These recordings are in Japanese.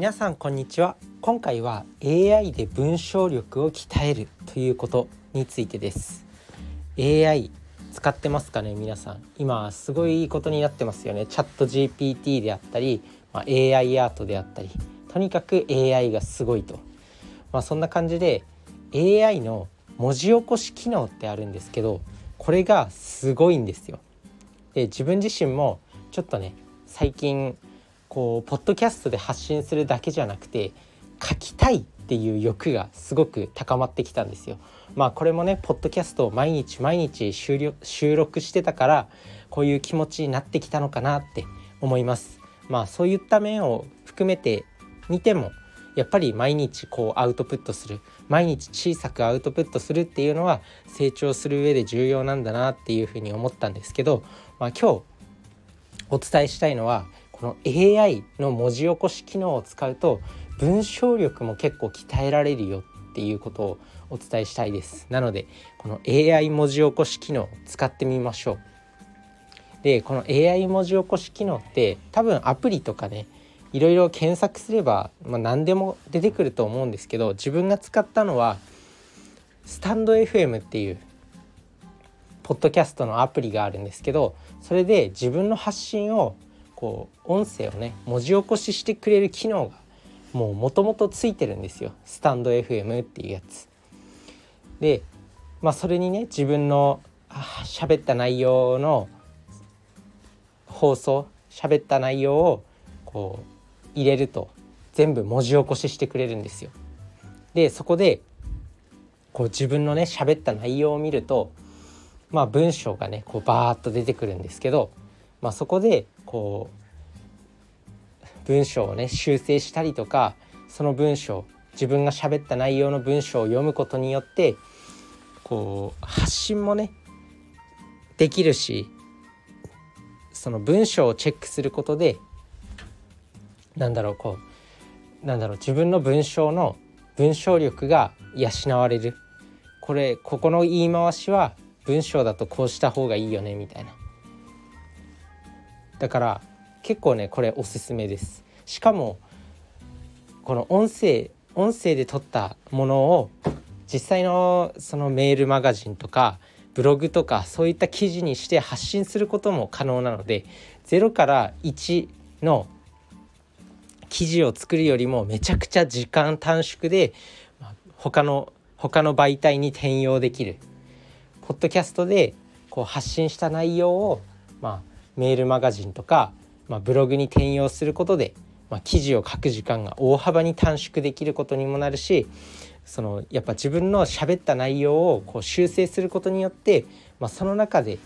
皆さんこんにちは。今回は AI で文章力を鍛えるということについてです。AI 使ってますかね皆さん。今すごいいいことになってますよね。チャット GPT であったり、まあ、AI アートであったり。とにかく AI がすごいと。まあそんな感じで AI の文字起こし機能ってあるんですけどこれがすごいんですよ。で自分自身もちょっとね最近こうポッドキャストで発信するだけじゃなくて書きたいっていう欲がすごく高まってきたんですよ。まあこれもねポッドキャストを毎日毎日収録してたからこういう気持ちになってきたのかなって思います。まあそういった面を含めて見てもやっぱり毎日こうアウトプットする毎日小さくアウトプットするっていうのは成長する上で重要なんだなっていうふうに思ったんですけど、まあ、今日お伝えしたいのはこの AI の文字起こし機能を使うと文章力も結構鍛えられるよっていうことをお伝えしたいです。なのでこの AI 文字起こし機能使ってみましょう。でこの AI 文字起こし機能って多分アプリとかねいろいろ検索すれば、まあ、何でも出てくると思うんですけど自分が使ったのはスタンド FM っていうポッドキャストのアプリがあるんですけどそれで自分の発信をこう音声をね文字起こししてくれる機能がもうもともとついてるんですよスタンド FM っていうやつ。でまあそれにね自分の喋った内容の放送喋った内容をこう入れると全部文字起こししてくれるんですよ。でそこでこう自分のね喋った内容を見るとまあ文章がねこうバーッと出てくるんですけどまあ、そこでこう文章をね修正したりとかその文章自分が喋った内容の文章を読むことによってこう発信もねできるしその文章をチェックすることでなんだろうこうなんだろう自分の文章の文章力が養われる。これここの言い回しは文章だとこうした方がいいよねみたいな。だから結構ねこれおすすめです。しかもこの音声音声で撮ったものを実際のそのメールマガジンとかブログとかそういった記事にして発信することも可能なので0から1の記事を作るよりもめちゃくちゃ時間短縮で他の他の媒体に転用できるポッドキャストでこう発信した内容をまあメールマガジンとか、まあ、ブログに転用することで、まあ、記事を書く時間が大幅に短縮できることにもなるしそのやっぱ自分の喋った内容をこう修正することによって、まあ、その中で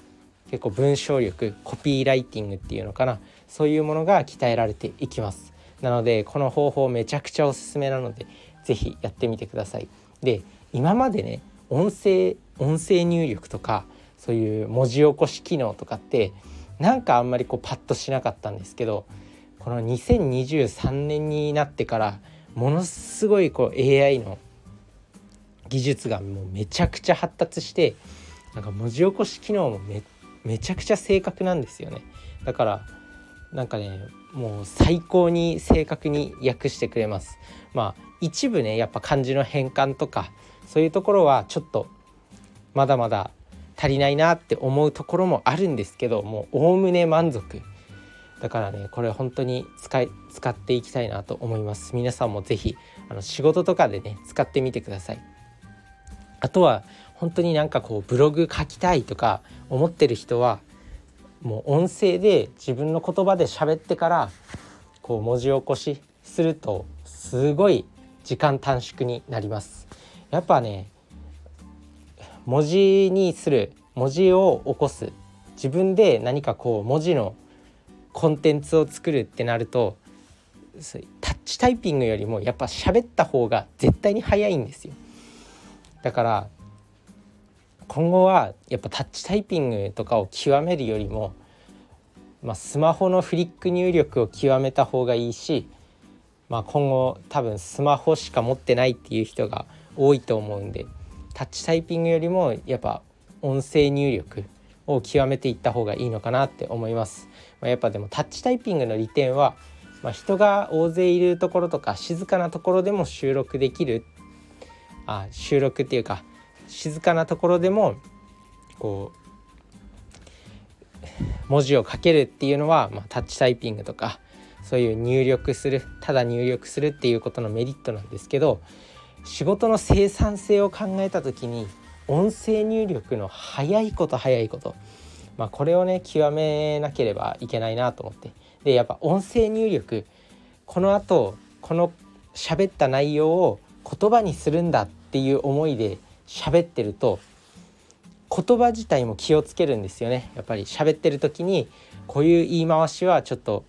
結構文章力コピーライティングっていうのかなそういうものが鍛えられていきます。なのでこの方法めちゃくちゃおすすめなので是非やってみてください。で今までね音声音声入力とかそういう文字起こし機能とかってなんかあんまりこうパッとしなかったんですけどこの2023年になってからものすごいこう AI の技術がもうめちゃくちゃ発達してなんか文字起こし機能もめめちゃくちゃ正確なんですよね。だからなんかねもう最高に正確に訳してくれます。まあ一部ねやっぱ漢字の変換とかそういうところはちょっとまだまだ足りないなって思うところもあるんですけどもうおおむね満足。だからねこれ本当に使い使っていきたいなと思います。皆さんも是非あの仕事とかでね使ってみてください。あとは本当になんかこうブログ書きたいとか思ってる人はもう音声で自分の言葉で喋ってからこう文字起こしするとすごい時間短縮になります。やっぱね文字にする。文字を起こす。自分で何かこう文字のコンテンツを作るってなるとタッチタイピングよりもやっぱ喋った方が絶対に早いんですよ。だから今後はやっぱタッチタイピングとかを極めるよりも、まあ、スマホのフリック入力を極めた方がいいし、まあ、今後多分スマホしか持ってないっていう人が多いと思うんで。タッチタイピングよりもやっぱ音声入力を極めていった方がいいのかなって思います。まあ、やっぱでもタッチタイピングの利点はまあ、人が大勢いるところとか静かなところでも収録できるあ収録っていうか静かなところでもこう文字を書けるっていうのは、まあ、タッチタイピングとかそういう入力するただ入力するっていうことのメリットなんですけど仕事の生産性を考えた時に音声入力の早いこと早いこと、まあ、これをね極めなければいけないなと思って。でやっぱ音声入力このあとこの喋った内容を言葉にするんだっていう思いで喋ってると言葉自体も気をつけるんですよね。やっぱり喋ってる時にこういう言い回しはちょっと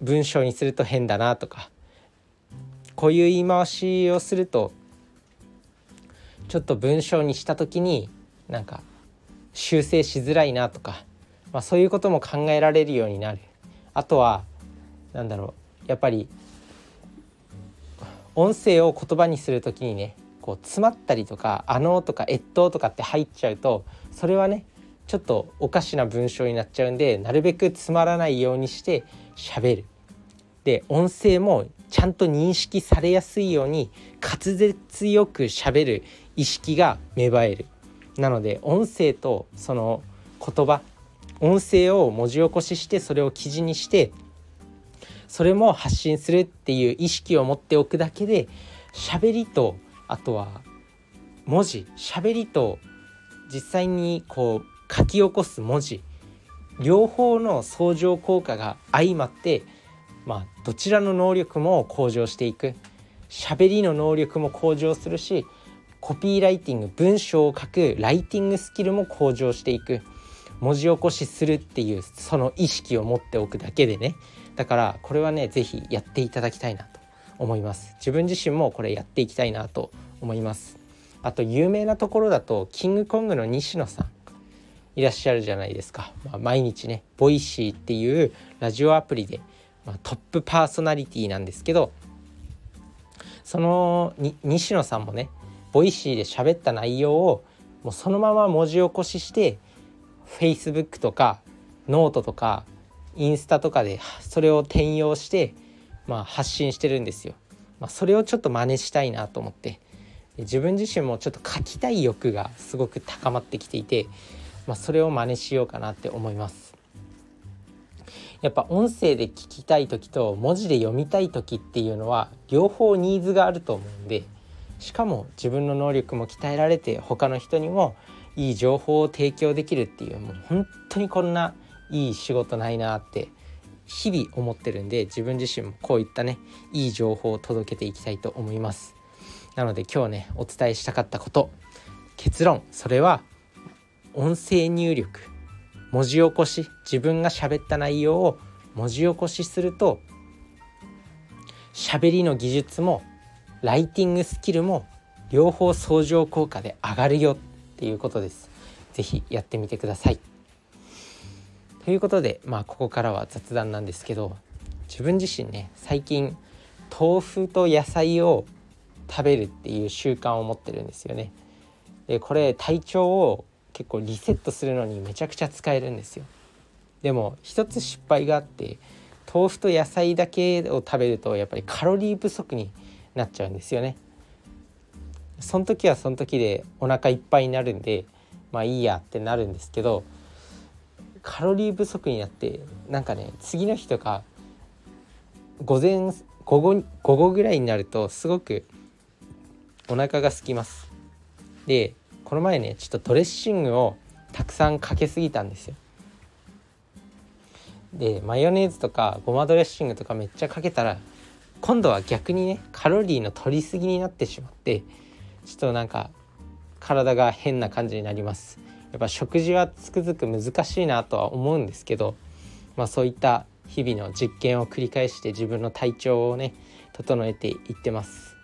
文章にすると変だなとかこういう言い回しをするとちょっと文章にした時になんか修正しづらいなとか、まあ、そういうことも考えられるようになるあとは何だろうやっぱり音声を言葉にする時にねこう詰まったりとか「あの」とか「えっと」とかって入っちゃうとそれはねちょっとおかしな文章になっちゃうんでなるべくつまらないようにして喋る。で音声もちゃんと認識されやすいように滑舌よく喋る意識が芽生える。なので音声とその言葉音声を文字起こししてそれを記事にしてそれも発信するっていう意識を持っておくだけで喋りとあとは文字喋りと実際にこう書き起こす文字両方の相乗効果が相まってまあどちらの能力も向上していく。喋りの能力も向上するしコピーライティング文章を書くライティングスキルも向上していく。文字起こしするっていうその意識を持っておくだけでね。だからこれはね是非やっていただきたいなと思います。自分自身もこれやっていきたいなと思います。あと有名なところだとキングコングの西野さん。いらっしゃるじゃないですか、まあ、毎日ね Voicy っていうラジオアプリで、トップパーソナリティなんですけどその西野さんもね Voicy で喋った内容をもうそのまま文字起こしして Facebook とかノートとかインスタとかでそれを転用してまあ、発信してるんですよ。まあ、それをちょっと真似したいなと思って自分自身もちょっと書きたい欲がすごく高まってきていて、まあ、それを真似しようかなって思います。やっぱ音声で聞きたい時と文字で読みたい時っていうのは両方ニーズがあると思うんでしかも自分の能力も鍛えられて他の人にもいい情報を提供できるっていうもう本当にこんないい仕事ないなって日々思ってるんで自分自身もこういったねいい情報を届けていきたいと思います。なので今日ねお伝えしたかったこと結論。それは音声入力。文字起こし自分が喋った内容を文字起こしすると喋りの技術もライティングスキルも両方相乗効果で上がるよっていうことです。是非やってみてください。ということでまあここからは雑談なんですけど自分自身ね最近豆腐と野菜を食べるっていう習慣を持ってるんですよね。でこれ体調を結構リセットするのにめちゃくちゃ使えるんですよ。でも一つ失敗があって豆腐と野菜だけを食べるとやっぱりカロリー不足になっちゃうんですよね。その時はその時でお腹いっぱいになるんでまあいいやってなるんですけどカロリー不足になってなんかね次の日とか午前午後午後ぐらいになるとすごくお腹が空きますでこの前ねちょっとドレッシングをたくさんかけすぎたんですよでマヨネーズとかごまドレッシングとかめっちゃかけたら今度は逆にねカロリーの取りすぎになってしまってちょっとなんか体が変な感じになりますやっぱ食事はつくづく難しいなとは思うんですけど、まあ、そういった日々の実験を繰り返して自分の体調をね整えていってます。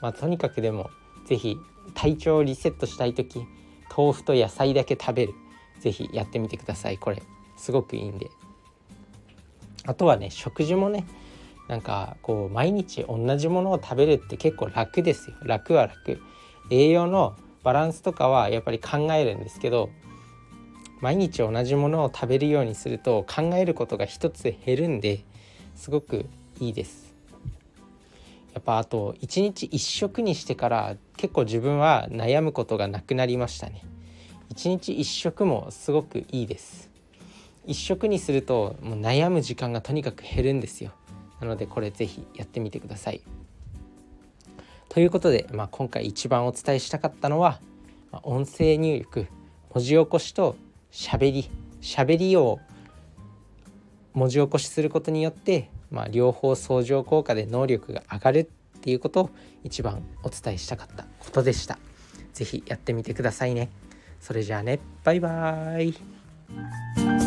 まあ、とにかくでも是非体調をリセットしたい時豆腐と野菜だけ食べる。是非やってみてください。これすごくいいんで。あとはね食事もねなんかこう毎日同じものを食べるって結構楽ですよ。楽は楽。栄養のバランスとかはやっぱり考えるんですけど毎日同じものを食べるようにすると考えることが一つ減るんですごくいいです。やっぱあと1日1食にしてから結構自分は悩むことがなくなりましたね。1日1食もすごくいいです。1食にするともう悩む時間がとにかく減るんですよ。なのでこれ是非やってみてください。ということで、まあ、今回一番お伝えしたかったのは、ま、音声入力文字起こしとしゃべり。しゃべりを文字起こしすることによって、まあ、両方相乗効果で能力が上がるっていうことを一番お伝えしたかったことでした。是非やってみてくださいね。それじゃあねバイバーイ